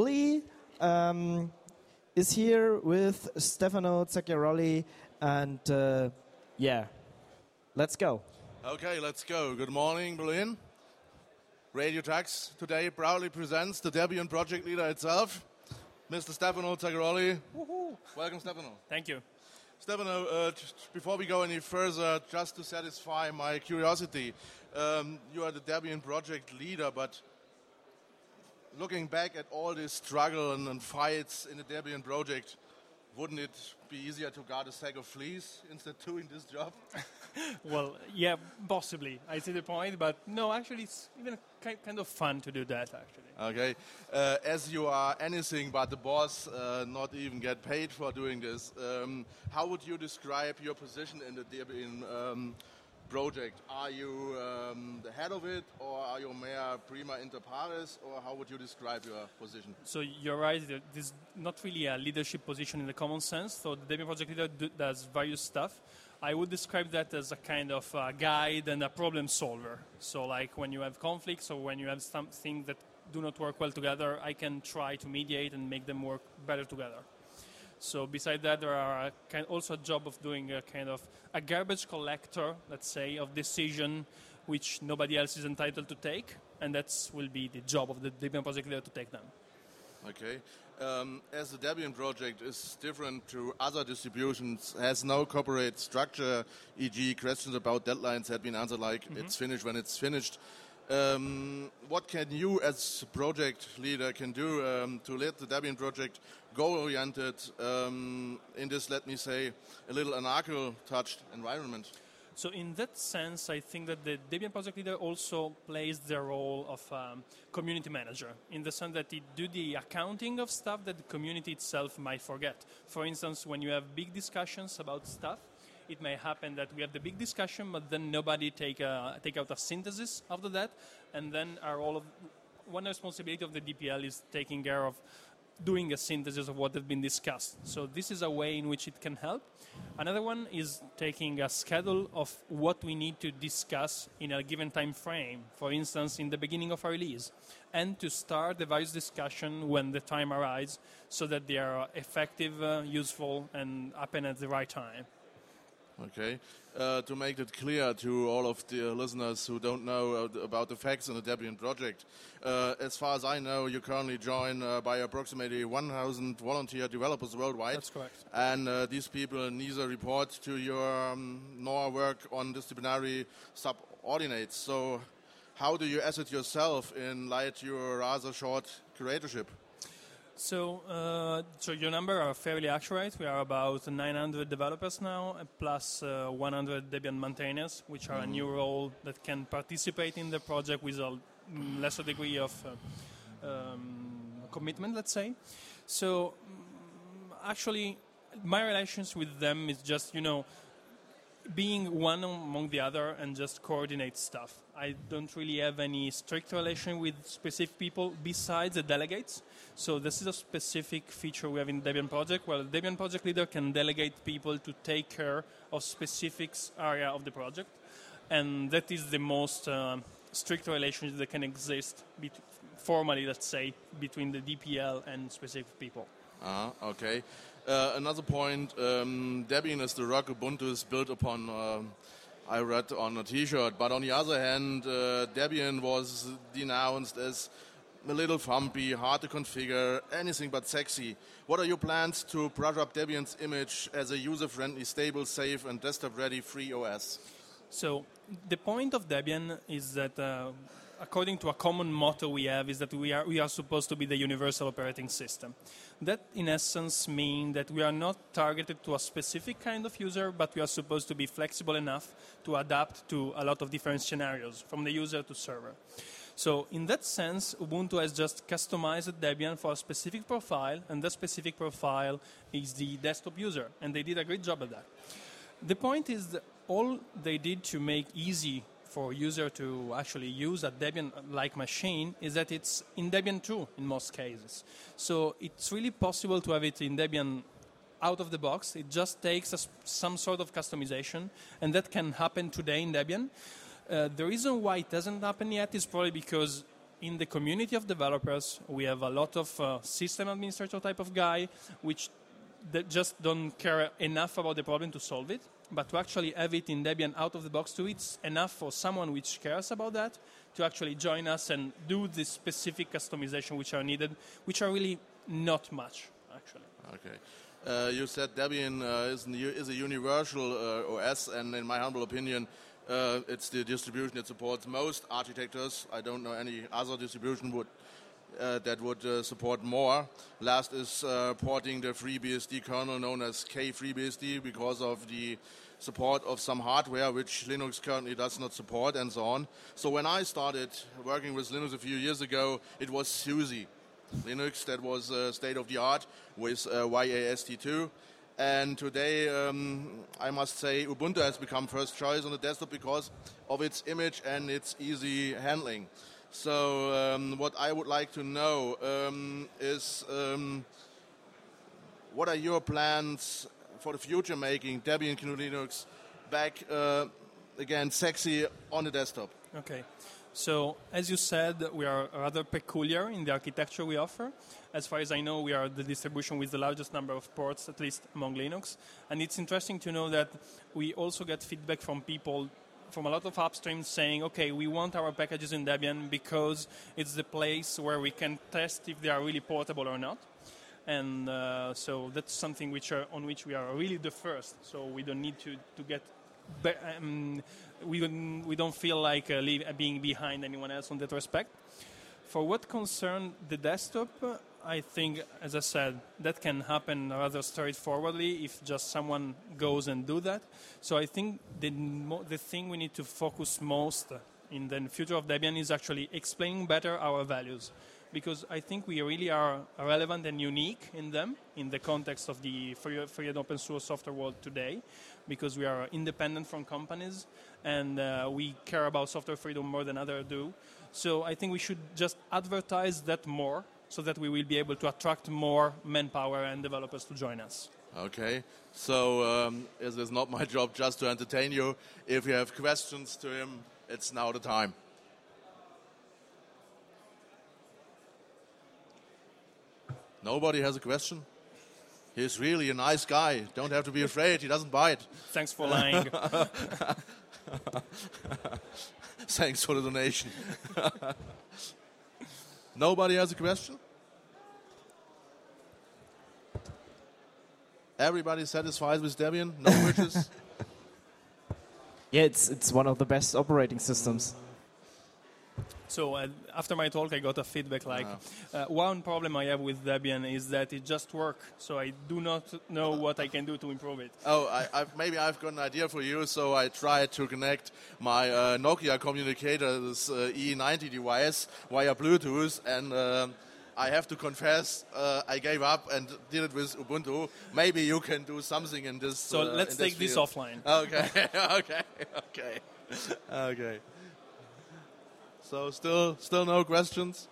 Uli um, is here with Stefano Zacchiaroli, and uh, yeah, let's go. Okay, let's go. Good morning, Berlin. Radio Tux today proudly presents the Debian project leader itself, Mr. Stefano Zacchiaroli. Welcome, Stefano. Thank you. Stefano, uh, before we go any further, just to satisfy my curiosity, um, you are the Debian project leader, but looking back at all this struggle and, and fights in the Debian project, wouldn't it be easier to guard a sack of fleas instead of doing this job? well, yeah, possibly. I see the point, but no, actually, it's even kind of fun to do that, actually. Okay. Uh, as you are anything but the boss, uh, not even get paid for doing this, um, how would you describe your position in the Debian um, project? Are you um, the head of it, or are you mere prima inter pares, or how would you describe your position? So you're right. This is not really a leadership position in the common sense. So the Debian project leader does various stuff. I would describe that as a kind of a guide and a problem solver. So like when you have conflicts or when you have something that do not work well together, I can try to mediate and make them work better together. So beside that, there are kind also a job of doing a kind of a garbage collector, let's say, of decision which nobody else is entitled to take, and that will be the job of the Debian project leader to take them. Okay. Um, as the Debian project is different to other distributions, has no corporate structure, e.g., questions about deadlines had been answered like mm-hmm. it's finished when it's finished. Um, what can you, as project leader, can do um, to let the Debian project goal-oriented um, in this, let me say, a little anarcho-touched environment? So in that sense, I think that the Debian project leader also plays the role of um, community manager in the sense that it do the accounting of stuff that the community itself might forget. For instance, when you have big discussions about stuff, it may happen that we have the big discussion, but then nobody take a, take out a synthesis after that, and then are all of one responsibility of the DPL is taking care of doing a synthesis of what has been discussed. So this is a way in which it can help. Another one is taking a schedule of what we need to discuss in a given time frame. For instance, in the beginning of a release, and to start the various discussion when the time arrives, so that they are effective, uh, useful, and happen at the right time. Okay. Uh, to make it clear to all of the listeners who don't know uh, about the facts in the Debian project, uh, as far as I know, you currently join uh, by approximately 1,000 volunteer developers worldwide. That's correct. And uh, these people neither report to your um, nor work on disciplinary subordinates. So, how do you assert yourself in light your rather short curatorship? So, uh, so your number are fairly accurate. We are about 900 developers now, plus uh, 100 Debian maintainers, which are mm. a new role that can participate in the project with a lesser degree of uh, um, commitment, let's say. So, actually, my relations with them is just you know being one among the other and just coordinate stuff. I don't really have any strict relation with specific people besides the delegates. So this is a specific feature we have in Debian project where the Debian project leader can delegate people to take care of specific area of the project. And that is the most uh, strict relationship that can exist formally, let's say, between the DPL and specific people. Uh, okay. Uh, another point, um, Debian is the rock Ubuntu is built upon. Uh, I read on a T-shirt, but on the other hand, uh, Debian was denounced as a little fumpy, hard to configure, anything but sexy. What are your plans to brush up Debian's image as a user-friendly, stable, safe, and desktop-ready free OS? So the point of Debian is that uh, according to a common motto we have, is that we are, we are supposed to be the universal operating system. That, in essence, means that we are not targeted to a specific kind of user, but we are supposed to be flexible enough to adapt to a lot of different scenarios, from the user to server. So, in that sense, Ubuntu has just customized Debian for a specific profile, and that specific profile is the desktop user, and they did a great job at that. The point is that all they did to make easy for user to actually use a Debian-like machine is that it's in Debian too in most cases. So it's really possible to have it in Debian out of the box. It just takes a, some sort of customization, and that can happen today in Debian. Uh, the reason why it doesn't happen yet is probably because in the community of developers, we have a lot of uh, system administrator type of guy, which just don't care enough about the problem to solve it. But to actually have it in Debian out of the box too, it's enough for someone which cares about that to actually join us and do the specific customization which are needed, which are really not much, actually. Okay. Uh, you said Debian uh, is, is, a universal uh, OS, and in my humble opinion, uh, it's the distribution that supports most architectures. I don't know any other distribution would uh, that would uh, support more. Last is uh, porting the FreeBSD kernel known as KFreeBSD because of the support of some hardware which Linux currently does not support and so on. So when I started working with Linux a few years ago, it was SUSE Linux that was uh, state of the art with uh, YAST2. And today, um, I must say, Ubuntu has become first choice on the desktop because of its image and its easy handling. So, um, what I would like to know um, is um, what are your plans for the future making Debian GNU Linux back uh, again sexy on the desktop? Okay. So, as you said, we are rather peculiar in the architecture we offer. As far as I know, we are the distribution with the largest number of ports, at least among Linux. And it's interesting to know that we also get feedback from people from a lot of upstreams saying, okay, we want our packages in Debian because it's the place where we can test if they are really portable or not. And uh, so that's something which are, on which we are really the first. So we don't need to, to get be, um, we, we don't feel like uh, leave, uh, being behind anyone else on that respect. For what concern the desktop, I think, as I said, that can happen rather straightforwardly if just someone goes and do that. So I think the, the thing we need to focus most in the future of Debian is actually explaining better our values because I think we really are relevant and unique in them in the context of the free, free and open source software world today because we are independent from companies and uh, we care about software freedom more than others do. So I think we should just advertise that more so that we will be able to attract more manpower and developers to join us. Okay, so um, it is not my job just to entertain you. If you have questions to him, it's now the time. Nobody has a question? He's really a nice guy. Don't have to be afraid. He doesn't bite. Thanks for lying. Thanks for the donation. Nobody has a question? Everybody satisfied with Debian? No wishes? yeah, it's, it's one of the best operating systems. So uh, after my talk, I got a feedback like, uh, one problem I have with Debian is that it just works. So I do not know what I can do to improve it. Oh, I, I've, maybe I've got an idea for you. So I tried to connect my uh, Nokia communicator, this uh, E90 device, via Bluetooth, and um, I have to confess, uh, I gave up and did it with Ubuntu. Maybe you can do something in this. So uh, let's take this, this offline. Okay, okay, okay, okay. So still, still no questions.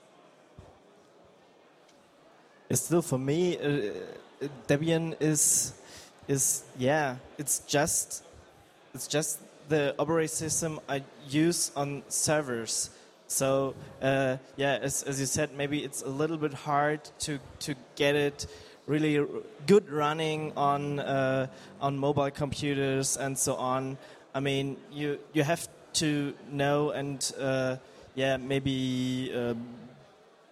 It's still for me, uh, Debian is is yeah, it's just it's just the operating system I use on servers. So uh, yeah, as, as you said, maybe it's a little bit hard to to get it really good running on uh, on mobile computers and so on. I mean, you you have to know and uh, yeah, maybe uh,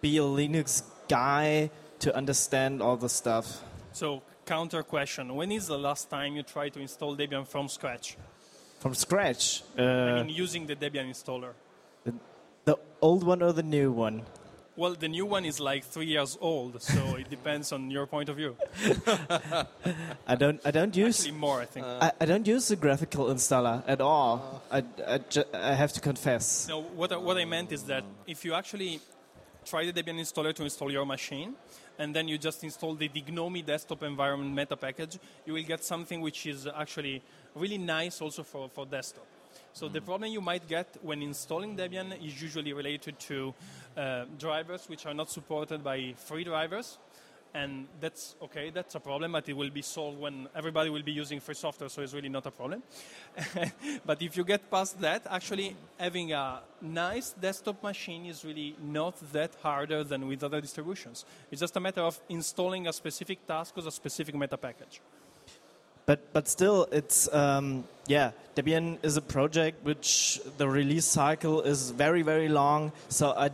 be a Linux guy to understand all the stuff. So, counter question: When is the last time you tried to install Debian from scratch? From scratch? Uh, I mean, using the Debian installer. The, the old one or the new one? Well, the new one is like three years old, so it depends on your point of view. I don't. I don't use. Actually, more. I think. Uh, I, I, don't use the graphical installer at all. Uh, I, I, ju- I, have to confess. No, what I, what I meant is that if you actually try the Debian installer to install your machine, and then you just install the GNOME desktop environment meta package, you will get something which is actually really nice also for, for desktop. So the problem you might get when installing Debian is usually related to uh, drivers which are not supported by free drivers. and that's okay. That's a problem, but it will be solved when everybody will be using free software, so it's really not a problem. but if you get past that, actually having a nice desktop machine is really not that harder than with other distributions. It's just a matter of installing a specific task or a specific meta package. But but still, it's um, yeah. Debian is a project which the release cycle is very very long. So I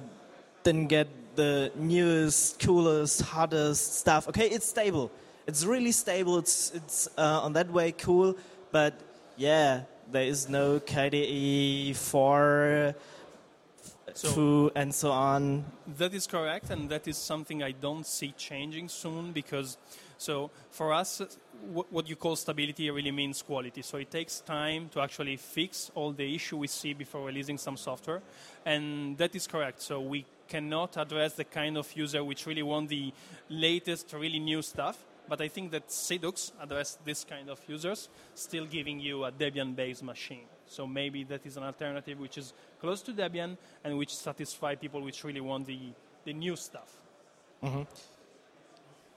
didn't get the newest, coolest, hottest stuff. Okay, it's stable. It's really stable. It's it's uh, on that way cool. But yeah, there is no KDE four. So, and so on. That is correct, and that is something I don't see changing soon because, so for us, what you call stability really means quality. So it takes time to actually fix all the issue we see before releasing some software, and that is correct. So we cannot address the kind of user which really want the latest, really new stuff. But I think that Sidux address this kind of users, still giving you a Debian-based machine. So maybe that is an alternative which is close to Debian and which satisfy people which really want the, the new stuff. Mm-hmm.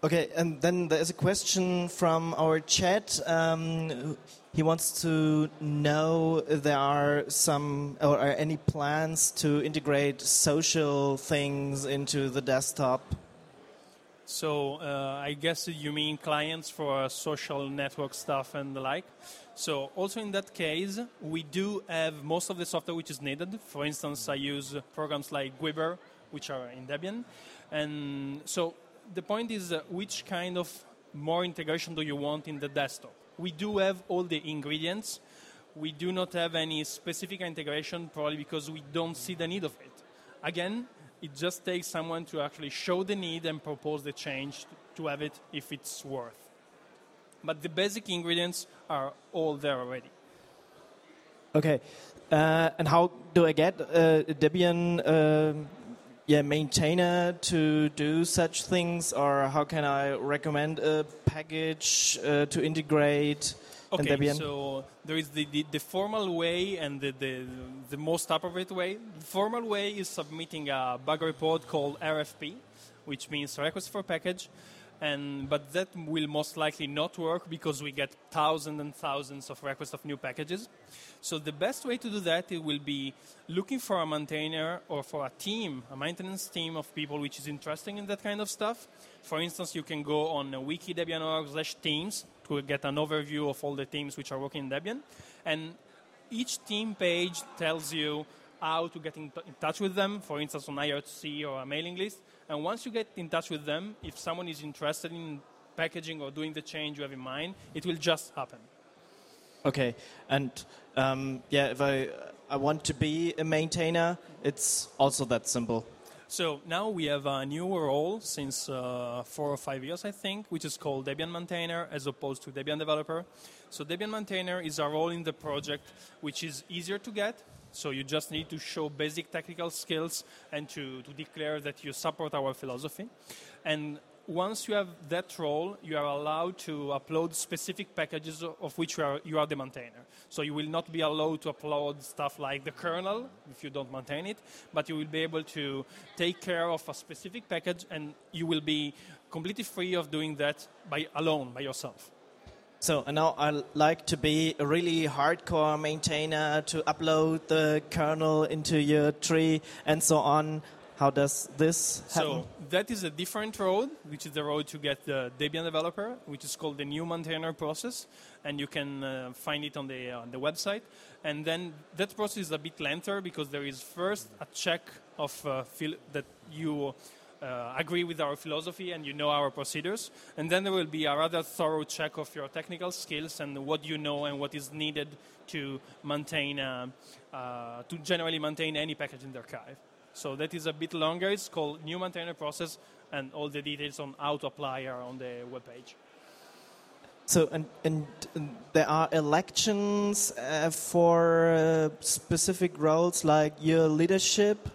Okay, and then there is a question from our chat. Um, he wants to know if there are some or are any plans to integrate social things into the desktop. So uh, I guess you mean clients for social network stuff and the like. So also in that case, we do have most of the software which is needed. For instance, I use programs like Gwibber, which are in Debian, and so the point is uh, which kind of more integration do you want in the desktop? We do have all the ingredients. We do not have any specific integration, probably because we don't see the need of it. Again, it just takes someone to actually show the need and propose the change to have it if it's worth. But the basic ingredients are all there already. Okay. Uh, and how do I get uh, Debian uh, yeah, maintainer to do such things, or how can I recommend a package uh, to integrate? Okay, in Debian? so there is the, the, the, formal way and the, the, the most appropriate way. The formal way is submitting a bug report called RFP, which means request for package, and but that will most likely not work because we get thousands and thousands of requests of new packages. So the best way to do that it will be looking for a maintainer or for a team, a maintenance team of people which is interested in that kind of stuff. For instance, you can go on wiki.debian.org slash teams to get an overview of all the teams which are working in Debian. And each team page tells you how to get in, t- in touch with them, for instance, on IRC or a mailing list. And once you get in touch with them, if someone is interested in packaging or doing the change you have in mind, it will just happen. Okay, and um, yeah, if I I want to be a maintainer, it's also that simple. So now we have a new role since uh, four or five years, I think, which is called Debian Maintainer as opposed to Debian Developer. So Debian Maintainer is a role in the project which is easier to get so you just need to show basic technical skills and to, to declare that you support our philosophy. And once you have that role, you are allowed to upload specific packages of which you are, you are the maintainer. So you will not be allowed to upload stuff like the kernel if you don't maintain it, but you will be able to take care of a specific package and you will be completely free of doing that by alone, by yourself. So now I like to be a really hardcore maintainer to upload the kernel into your tree and so on. How does this happen? So that is a different road, which is the road to get the Debian developer, which is called the new maintainer process, and you can uh, find it on the on the website. And then that process is a bit lengthier because there is first a check of uh, that you uh, agree with our philosophy and you know our procedures. And then there will be a rather thorough check of your technical skills and what you know and what is needed to maintain, uh, uh, to generally maintain any package in the archive. So that is a bit longer. It's called new maintainer process, and all the details on how to apply are on the webpage. So, and, and, and, there are elections uh, for uh, specific roles like your leadership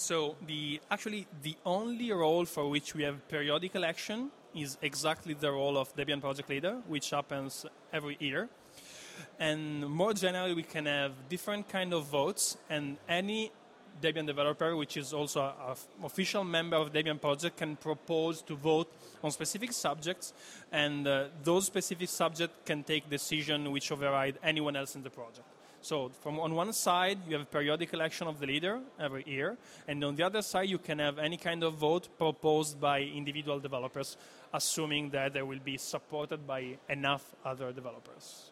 so the actually the only role for which we have periodic election is exactly the role of Debian project leader, which happens every year. And more generally, we can have different kind of votes, and any Debian developer, which is also an official member of Debian project, can propose to vote on specific subjects, and uh, those specific subjects can take decision which override anyone else in the project. So from on one side, you have a periodic election of the leader every year, and on the other side, you can have any kind of vote proposed by individual developers, assuming that they will be supported by enough other developers.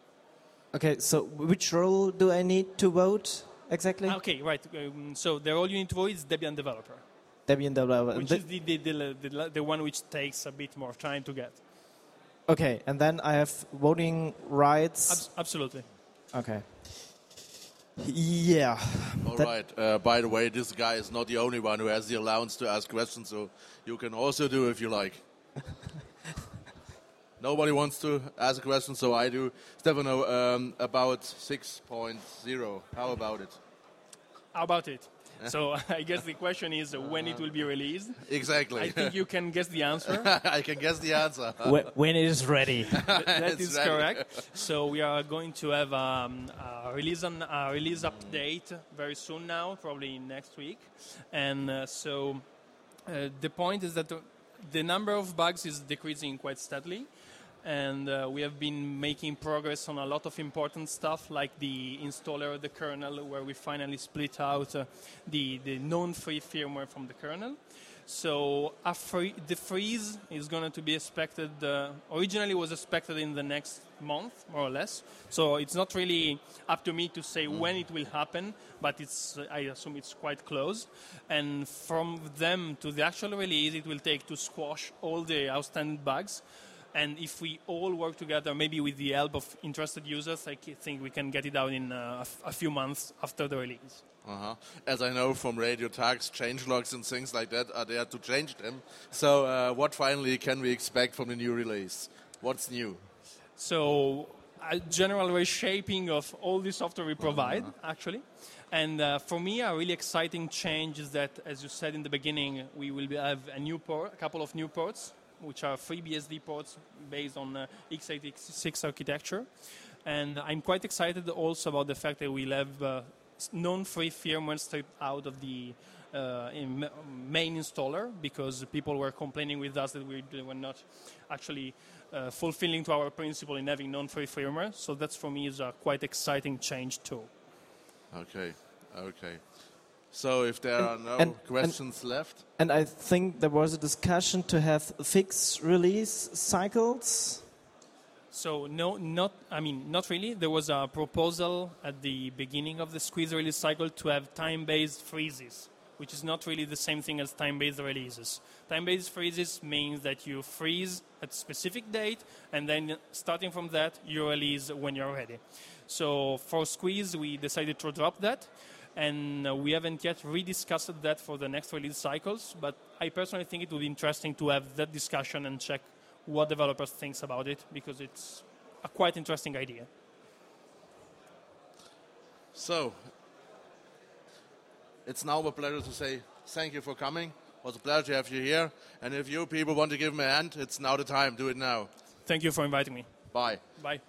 Okay, so which role do I need to vote exactly? Okay, right. Um, so the role you need to vote is Debian developer, Debian developer. which is the, the, the, the, the one which takes a bit more time to get. okay, and then I have voting rights. Abs- absolutely. okay. Yeah. All That- right. Uh, by the way, this guy is not the only one who has the allowance to ask questions, so you can also do if you like. Nobody wants to ask a question, so I do. Stefano, um, about 6.0. How about it? How about it? So I guess the question is uh, when it will be released. Exactly. I think you can guess the answer. I can guess the answer. When, when it is ready. that It's is ready. correct. So we are going to have um, a release an, a release update very soon now, probably next week. And uh, so uh, the point is that the, the number of bugs is decreasing quite steadily. And uh, we have been making progress on a lot of important stuff, like the installer of the kernel, where we finally split out uh, the, the non-free firmware from the kernel. So a free, the freeze is going to be expected. Uh, originally, was expected in the next month, more or less. So it's not really up to me to say when it will happen, but it's I assume it's quite close. And from them to the actual release, it will take to squash all the outstanding bugs. And if we all work together, maybe with the help of interested users, I think we can get it out in uh, a, f- a few months after the release. Uh-huh. As I know from radio tags, change logs and things like that are there to change them. So, uh, what finally can we expect from the new release? What's new? So a general reshaping of all the software we provide, actually. And uh, for me, a really exciting change is that, as you said in the beginning, we will have a new port, a couple of new ports, which are free BSD ports based on uh, x86 architecture. And I'm quite excited also about the fact that we'll have uh, non-free firmware stripped out of the uh, in main installer because people were complaining with us that we were not actually uh, fulfilling to our principle in having non-free firmware. So that's for me is a quite exciting change too. Okay, okay. So, if there are no and- and- questions left, And I think there was a discussion to have fixed release cycles. So no, not I mean not really. There was a proposal at the beginning of the squeeze release cycle to have time-based freezes, which is not really the same thing as time-based releases. Time-based freezes means that you freeze at a specific date, and then starting from that, you release when you're ready. So for squeeze, we decided to drop that, and uh, we haven't yet rediscussed that for the next release cycles. But I personally think it would be interesting to have that discussion and check what developers thinks about it because it's a quite interesting idea. so it's now a pleasure to say thank you for coming. It was a pleasure to have you here. And if you people want to give me a hand, it's now the time. Do it now. Thank you for inviting me. Bye. Bye.